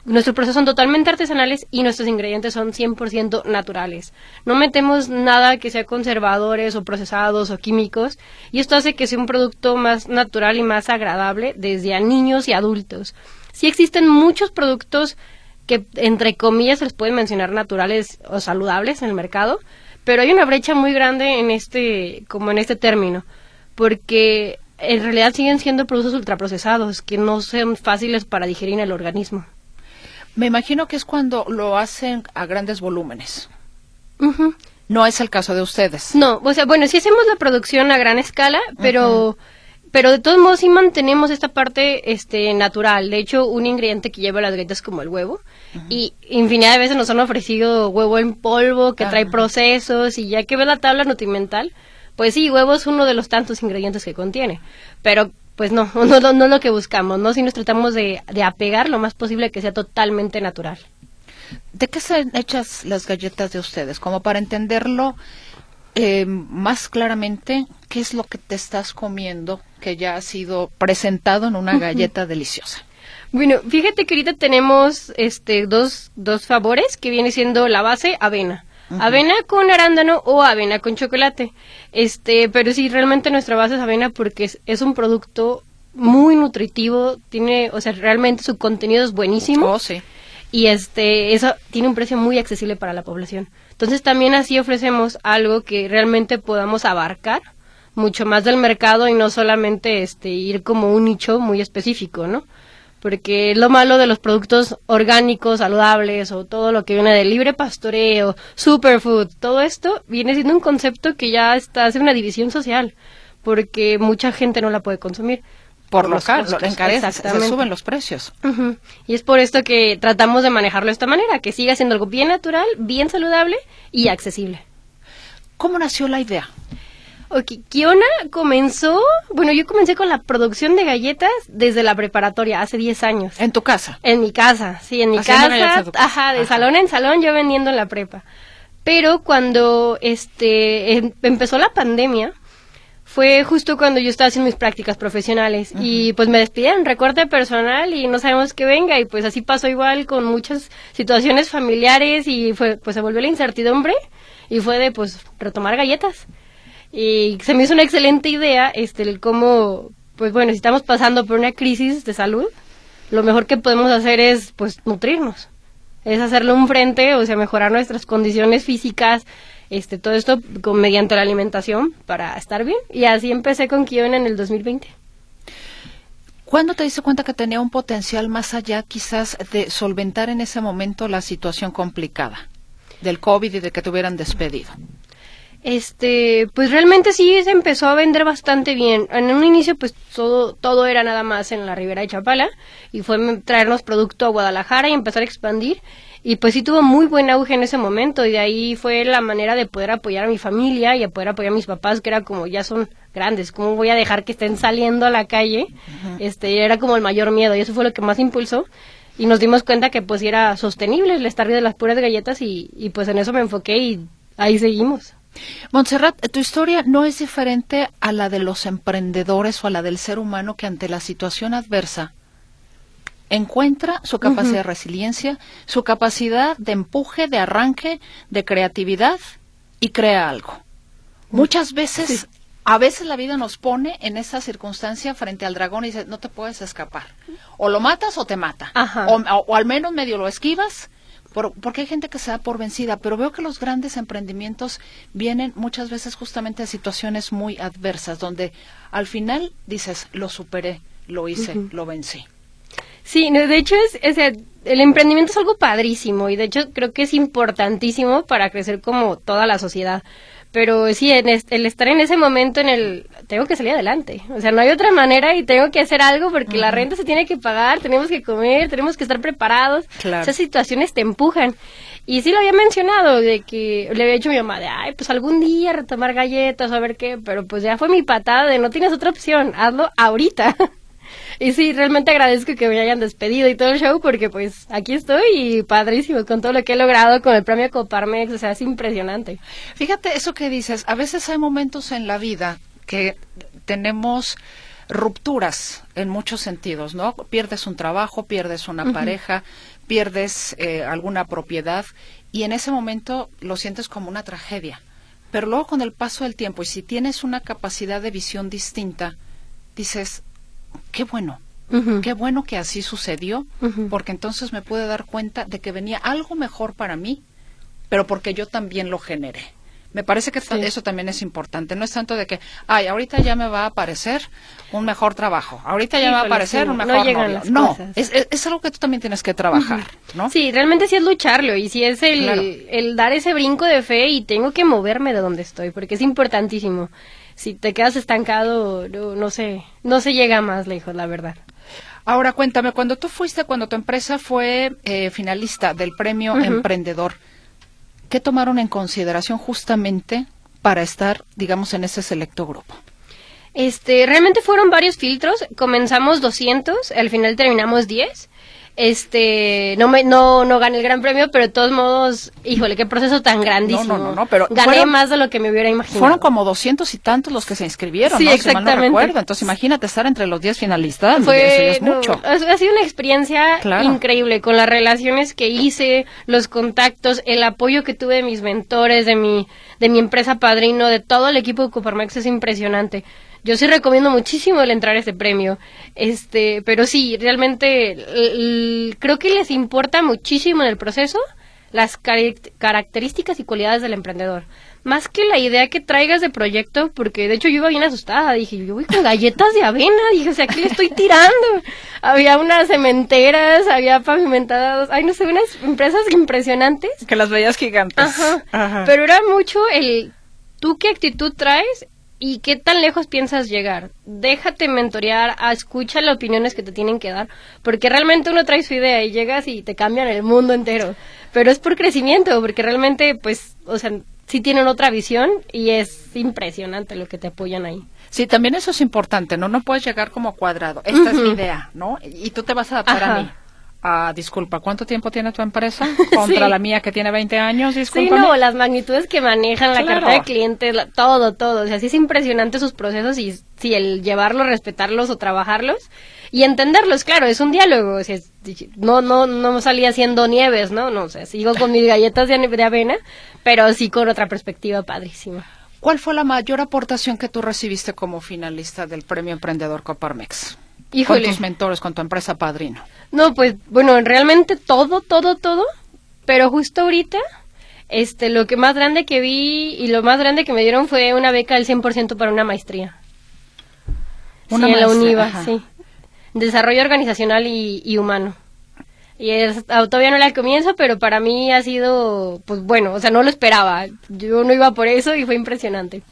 Nuestros procesos son totalmente artesanales y nuestros ingredientes son 100% naturales. No metemos nada que sea conservadores o procesados o químicos y esto hace que sea un producto más natural y más agradable desde a niños y adultos. Sí existen muchos productos que entre comillas se les pueden mencionar naturales o saludables en el mercado, pero hay una brecha muy grande en este como en este término, porque en realidad siguen siendo productos ultraprocesados que no son fáciles para digerir en el organismo. Me imagino que es cuando lo hacen a grandes volúmenes. No es el caso de ustedes. No, o sea, bueno, sí hacemos la producción a gran escala, pero pero de todos modos sí mantenemos esta parte este natural. De hecho, un ingrediente que lleva las galletas es como el huevo y infinidad de veces nos han ofrecido huevo en polvo que trae procesos y ya que ves la tabla nutrimental, pues sí, huevo es uno de los tantos ingredientes que contiene, pero pues no, no, no, no es lo que buscamos, ¿no? Si nos tratamos de, de apegar lo más posible que sea totalmente natural. ¿De qué están hechas las galletas de ustedes? Como para entenderlo eh, más claramente, ¿qué es lo que te estás comiendo que ya ha sido presentado en una galleta deliciosa? Bueno, fíjate que ahorita tenemos este dos, dos favores que viene siendo la base avena. Avena con arándano o avena con chocolate. Este, pero sí, realmente nuestra base es avena porque es, es un producto muy nutritivo, tiene, o sea, realmente su contenido es buenísimo. Oh, sí. Y este, eso tiene un precio muy accesible para la población. Entonces también así ofrecemos algo que realmente podamos abarcar mucho más del mercado y no solamente este ir como un nicho muy específico, ¿no? Porque lo malo de los productos orgánicos, saludables o todo lo que viene de libre pastoreo, superfood, todo esto viene siendo un concepto que ya está hace una división social, porque mucha gente no la puede consumir por lo caro, lo encarece, se suben los precios. Y es por esto que tratamos de manejarlo de esta manera, que siga siendo algo bien natural, bien saludable y accesible. ¿Cómo nació la idea? Ok, Kiona comenzó, bueno, yo comencé con la producción de galletas desde la preparatoria, hace 10 años. ¿En tu casa? En mi casa, sí, en mi casa, ajá, de salón en salón, yo vendiendo en la prepa. Pero cuando este em, empezó la pandemia, fue justo cuando yo estaba haciendo mis prácticas profesionales y pues me despidieron, recorte personal y no sabemos qué venga y pues así pasó igual con muchas situaciones familiares y fue pues se volvió la incertidumbre y fue de pues retomar galletas. Y se me hizo una excelente idea este el cómo pues bueno, si estamos pasando por una crisis de salud, lo mejor que podemos hacer es pues nutrirnos. Es hacerle un frente, o sea, mejorar nuestras condiciones físicas, este, todo esto con, mediante la alimentación para estar bien. Y así empecé con Kion en el 2020. ¿Cuándo te diste cuenta que tenía un potencial más allá quizás de solventar en ese momento la situación complicada del COVID y de que te hubieran despedido? Este, pues realmente sí se empezó a vender bastante bien. En un inicio pues todo, todo era nada más en la Ribera de Chapala y fue traernos producto a Guadalajara y empezar a expandir y pues sí tuvo muy buen auge en ese momento y de ahí fue la manera de poder apoyar a mi familia y a poder apoyar a mis papás que era como ya son grandes, ¿cómo voy a dejar que estén saliendo a la calle? Este era como el mayor miedo y eso fue lo que más impulsó y nos dimos cuenta que pues era sostenible el estar de las puras galletas y, y pues en eso me enfoqué y ahí seguimos. Montserrat, tu historia no es diferente a la de los emprendedores o a la del ser humano que ante la situación adversa encuentra su capacidad de resiliencia, su capacidad de empuje, de arranque, de creatividad y crea algo. Muchas veces, a veces la vida nos pone en esa circunstancia frente al dragón y dice, no te puedes escapar. O lo matas o te mata. O, al menos medio lo esquivas. Porque hay gente que se da por vencida, pero veo que los grandes emprendimientos vienen muchas veces justamente a situaciones muy adversas, donde al final dices, lo superé, lo hice, lo vencí. Sí, de hecho es, el emprendimiento es algo padrísimo y de hecho creo que es importantísimo para crecer como toda la sociedad. Pero sí, en el estar en ese momento en el tengo que salir adelante. O sea, no hay otra manera y tengo que hacer algo porque la renta se tiene que pagar, tenemos que comer, tenemos que estar preparados. Esas situaciones te empujan. Y sí lo había mencionado, de que le había dicho a mi mamá de, ay, pues algún día retomar galletas, a ver qué, pero pues ya fue mi patada de no tienes otra opción, hazlo ahorita. Y sí, realmente agradezco que me hayan despedido y todo el show porque pues aquí estoy y padrísimo con todo lo que he logrado con el premio Coparmex, o sea, es impresionante. Fíjate eso que dices, a veces hay momentos en la vida que tenemos rupturas en muchos sentidos, ¿no? Pierdes un trabajo, pierdes una pareja, pierdes eh, alguna propiedad y en ese momento lo sientes como una tragedia. Pero luego con el paso del tiempo y si tienes una capacidad de visión distinta, dices, qué bueno, qué bueno que así sucedió, porque entonces me pude dar cuenta de que venía algo mejor para mí, pero porque yo también lo generé. Me parece que eso también es importante. No es tanto de que, ay, ahorita ya me va a aparecer un mejor trabajo. Ahorita ya me va a aparecer un mejor no No, es, algo que tú también tienes que trabajar, ¿no? Sí, realmente sí es lucharlo y sí es el, el dar ese brinco de fe y tengo que moverme de donde estoy porque es importantísimo si te quedas estancado, no, sé, no se llega más lejos, la verdad. Ahora cuéntame, cuando tú fuiste, cuando tu empresa fue eh, finalista del premio Emprendedor, ¿qué tomaron en consideración justamente para estar, digamos, en ese selecto grupo? Este, realmente fueron varios filtros. Comenzamos 200, al final terminamos 10. Este no me no no gané el gran premio pero de todos modos híjole qué proceso tan grandísimo No, no, no, no, pero gané fueron- más de lo que me hubiera imaginado Fueron como doscientos y tantos los que se inscribieron, Sí, ¿no? Si mal no exactamente. recuerdo. Entonces imagínate estar entre los 10 finalistas, fue eso ya es mucho. ha ha sido una experiencia Claro. increíble con las relaciones que hice los contactos el apoyo que tuve de mis mentores de mi de mi empresa padrino de todo el equipo de Coparmex es impresionante yo sí recomiendo muchísimo el entrar a este premio este pero sí realmente creo que les importa muchísimo en el proceso las características y cualidades del emprendedor. Más que la idea que traigas de proyecto, porque de hecho yo iba bien asustada, dije, yo voy con galletas de avena, dije, o sea, ¿qué le estoy tirando? había unas cementeras, había pavimentadas, ay, no sé, unas empresas impresionantes. Que las veías gigantes. Ajá. Ajá. Pero era mucho el tú qué actitud traes y qué tan lejos piensas llegar. Déjate mentorear, escucha las opiniones que te tienen que dar, porque realmente uno trae su idea y llegas y te cambian el mundo entero. Pero es por crecimiento, porque realmente, pues, o sea, sí tienen otra visión y es impresionante lo que te apoyan ahí. Sí, también eso es importante, ¿no? No puedes llegar como cuadrado. Esta es mi idea, ¿no? Y tú te vas a adaptar a mí. Ah, disculpa, ¿cuánto tiempo tiene tu empresa contra Sí. la mía que tiene 20 años? Sí, Disculpa. no, las magnitudes que manejan, la Claro. cartera de clientes, la- todo, todo. O sea, sí es impresionante sus procesos y sí, el llevarlos, respetarlos o trabajarlos y entenderlos, claro, es un diálogo. O sea, es- no, no, no salí haciendo nieves, ¿no? No, o sea, sigo con mis galletas de, de avena, pero sí con otra perspectiva padrísima. ¿Cuál fue la mayor aportación que tú recibiste como finalista del Premio Emprendedor Coparmex? Híjole. Con tus mentores, con tu empresa padrino. No, pues, bueno, realmente todo, todo, todo, pero justo ahorita, este, lo que más grande que vi y lo más grande que me dieron fue una beca del 100% para una maestría. Una sí, en la UNIVA, ajá. sí. Desarrollo organizacional y, y humano. Y es, todavía no la comienzo, pero para mí ha sido, pues bueno, o sea, no lo esperaba. Yo no iba por eso y fue impresionante.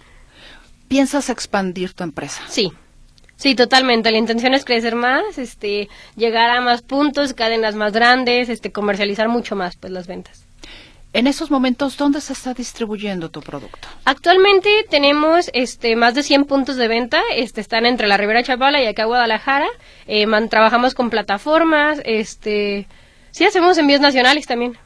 ¿Piensas expandir tu empresa? Sí, sí, totalmente. La intención es crecer más, este, llegar a más puntos, cadenas más grandes, este, comercializar mucho más, pues las ventas. En esos momentos, ¿dónde se está distribuyendo tu producto? Actualmente tenemos este más de 100 puntos de venta, este están entre la Ribera Chapala y acá Guadalajara. Eh, man- trabajamos con plataformas, este sí hacemos envíos nacionales también.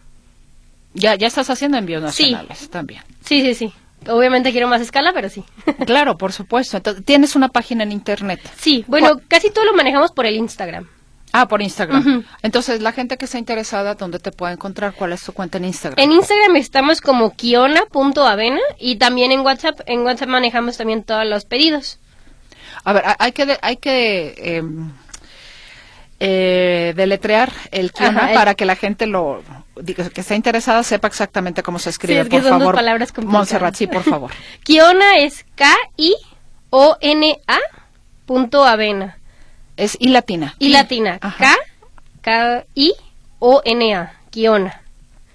Ya, ya estás haciendo envíos Sí. nacionales también. Sí, sí, sí. Obviamente quiero más escala, pero sí. Claro, por supuesto. Entonces, tienes una página en internet. sí, bueno, casi todo lo manejamos por el Instagram. Ah, por Instagram. Entonces, la gente que está interesada, ¿dónde te puede encontrar? ¿Cuál es tu cuenta en Instagram? En Instagram estamos como kiona.avena y también en WhatsApp, en WhatsApp manejamos también todos los pedidos. A ver, hay que, hay que em, eh, deletrear el Kiona Ajá, el- para que la gente lo que está interesada sepa exactamente cómo se escribe. Sí, es que por son dos favor, palabras. Montserrat, sí, por favor. Kiona es K-I-O-N-A punto avena. Es y latina. Y latina. Ajá. K, K-I-O-N-A. Kiona.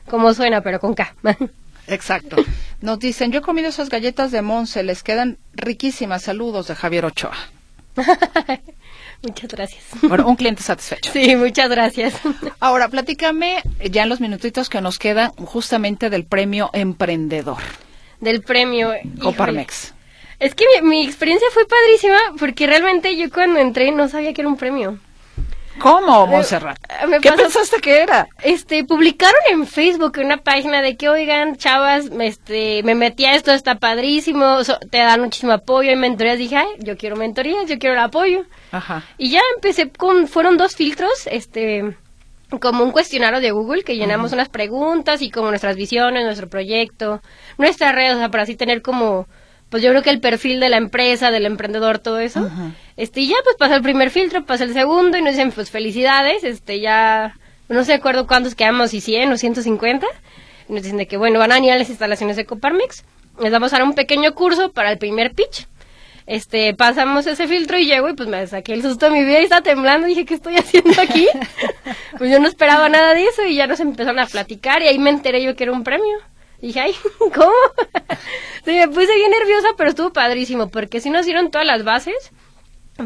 Como suena, pero con K. Exacto. Nos dicen, yo he comido esas galletas de Monse, les quedan riquísimas. Saludos de Javier Ochoa. muchas gracias. Bueno, un cliente satisfecho. Sí, muchas gracias. Ahora, platícame ya en los minutitos que nos quedan justamente del premio Emprendedor, Del premio. Coparmex. Es que mi, mi experiencia fue padrísima porque realmente yo cuando entré no sabía que era un premio. ¿Cómo, Montserrat? Me ¿Qué pasó- pensaste que era? Este, publicaron en Facebook una página de que, oigan, chavas, me, este, me metí a esto, está padrísimo, so- te dan muchísimo apoyo y mentorías. Dije, ay, yo quiero mentorías, yo quiero el apoyo. Ajá. Y ya empecé con, fueron dos filtros, este, como un cuestionario de Google que llenamos unas preguntas y como nuestras visiones, nuestro proyecto, nuestras redes, o sea, para así tener como, pues yo creo que el perfil de la empresa, del emprendedor, todo eso. Este, y ya pues pasó el primer filtro, pasó el segundo y nos dicen, pues felicidades, este, ya, no sé acuerdo cuántos quedamos, si 100 o 150. Y nos dicen de que, bueno, van a venir a las instalaciones de Coparmex. Les vamos a dar un pequeño curso para el primer pitch este, pasamos ese filtro y llego y pues me saqué el susto de mi vida y estaba temblando. Dije, ¿qué estoy haciendo aquí? pues yo no esperaba nada de eso y ya nos empezaron a platicar y ahí me enteré yo que era un premio. Dije, ay, ¿cómo? sí, me puse bien nerviosa, pero estuvo padrísimo porque sí nos dieron todas las bases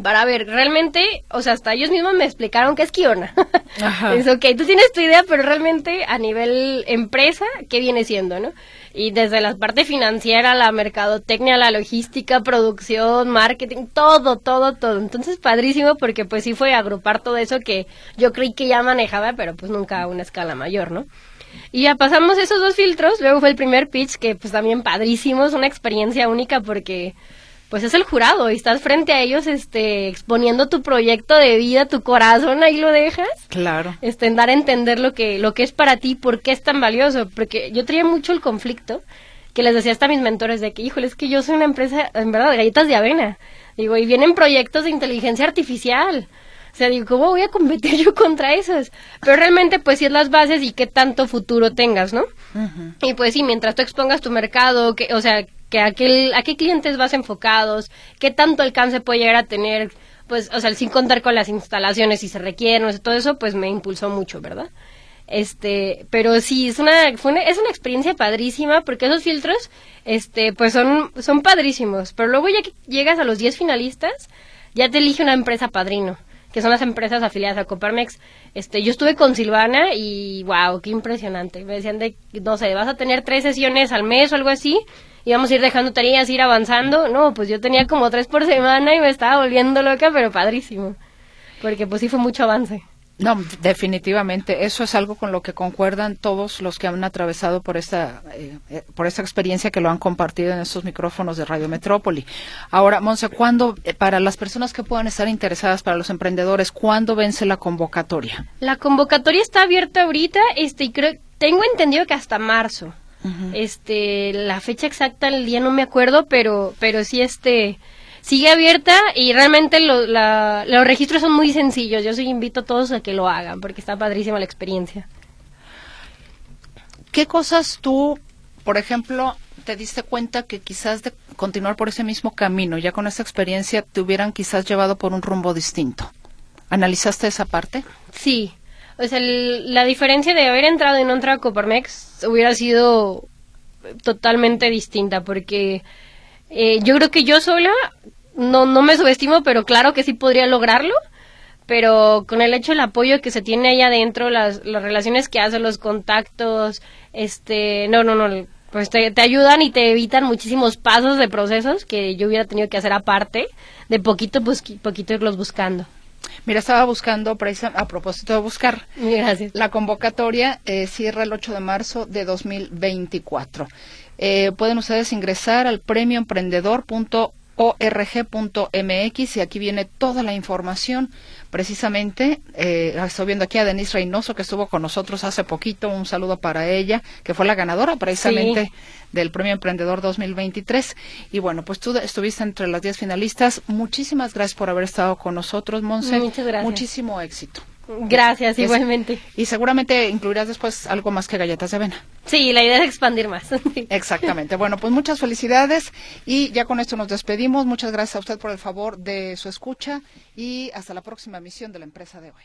para ver, realmente, o sea, hasta ellos mismos me explicaron qué es Kiona. Ajá. es ok, tú tienes tu idea, pero realmente a nivel empresa, ¿qué viene siendo, no? Y desde la parte financiera, la mercadotecnia, la logística, producción, marketing, todo, todo, todo. Entonces, padrísimo porque pues sí fue agrupar todo eso que yo creí que ya manejaba, pero pues nunca a una escala mayor, ¿no? Y ya pasamos esos dos filtros, luego fue el primer pitch que pues también padrísimo, es una experiencia única porque pues es el jurado y estás frente a ellos este exponiendo tu proyecto de vida, tu corazón, ahí lo dejas. Claro. Este, en dar a entender lo que lo que es para ti, por qué es tan valioso, porque yo traía mucho el conflicto que les decía hasta a mis mentores de que, híjole, es que yo soy una empresa en verdad de galletas de avena. Digo, y vienen proyectos de inteligencia artificial. O sea, digo, ¿cómo voy a competir yo contra esos? Pero realmente, pues sí es las bases y qué tanto futuro tengas, ¿no? Y pues sí, mientras tú expongas tu mercado, que, o sea, que a qué, a qué clientes vas enfocados, qué tanto alcance puede llegar a tener, pues, o sea, sin contar con las instalaciones si se requieren, o sea, todo eso, pues me impulsó mucho, ¿verdad? Este, pero sí, es una, fue una- es una experiencia padrísima porque esos filtros, este, pues son, son padrísimos. Pero luego ya que llegas a los 10 finalistas, ya te elige una empresa padrino, que son las empresas afiliadas a Coparmex. Este, yo estuve con Silvana y wow, qué impresionante. Me decían de, no sé, vas a tener tres sesiones al mes o algo así. Y vamos a ir dejando tareas, ir avanzando. No, pues yo tenía como tres por semana y me estaba volviendo loca, pero padrísimo. Porque pues sí fue mucho avance. No, definitivamente. Eso es algo con lo que concuerdan todos los que han atravesado por esta, eh, eh, por esta experiencia que lo han compartido en estos micrófonos de Radio Metrópoli. Ahora, Monse, ¿cuándo, eh, para las personas que puedan estar interesadas, para los emprendedores, cuándo vence la convocatoria? La convocatoria está abierta ahorita, este, y creo, tengo entendido que hasta marzo. Este, la fecha exacta, el día no me acuerdo, pero, pero sí, este, sigue abierta y realmente lo- la- los registros son muy sencillos. Yo sí invito a todos a que lo hagan porque está padrísima la experiencia. ¿Qué cosas tú, por ejemplo, te diste cuenta que quizás de continuar por ese mismo camino, ya con esta experiencia, te hubieran quizás llevado por un rumbo distinto? ¿Analizaste esa parte? Sí, o sea, el- la diferencia de haber entrado y no entrar a Coparmex hubiera sido totalmente distinta porque eh, yo creo que yo sola no, no me subestimo, pero claro que sí podría lograrlo. Pero con el hecho del apoyo que se tiene ahí adentro, las, las relaciones que hace, los contactos, este, no, no, no, pues te, te ayudan y te evitan muchísimos pasos de procesos que yo hubiera tenido que hacer aparte, de poquito, pues, poquito irlos buscando. Mira, estaba buscando, precisa- a propósito de buscar, Gracias. La convocatoria eh, cierra el 8 de marzo de 2024. Eh, pueden ustedes ingresar al premioemprendedor.org.mx y aquí viene toda la información. Precisamente, eh, estoy viendo aquí a Denise Reynoso que estuvo con nosotros hace poquito. Un saludo para ella, que fue la ganadora precisamente del Premio Emprendedor 2023. Y bueno, pues tú estuviste entre las 10 finalistas. Muchísimas gracias por haber estado con nosotros, Monse. Muchas gracias. Muchísimo éxito. Gracias, igualmente. Y seguramente incluirás después algo más que galletas de avena. Sí, la idea es expandir más. Exactamente. Bueno, pues muchas felicidades y ya con esto nos despedimos. Muchas gracias a usted por el favor de su escucha y hasta la próxima emisión de la empresa de hoy.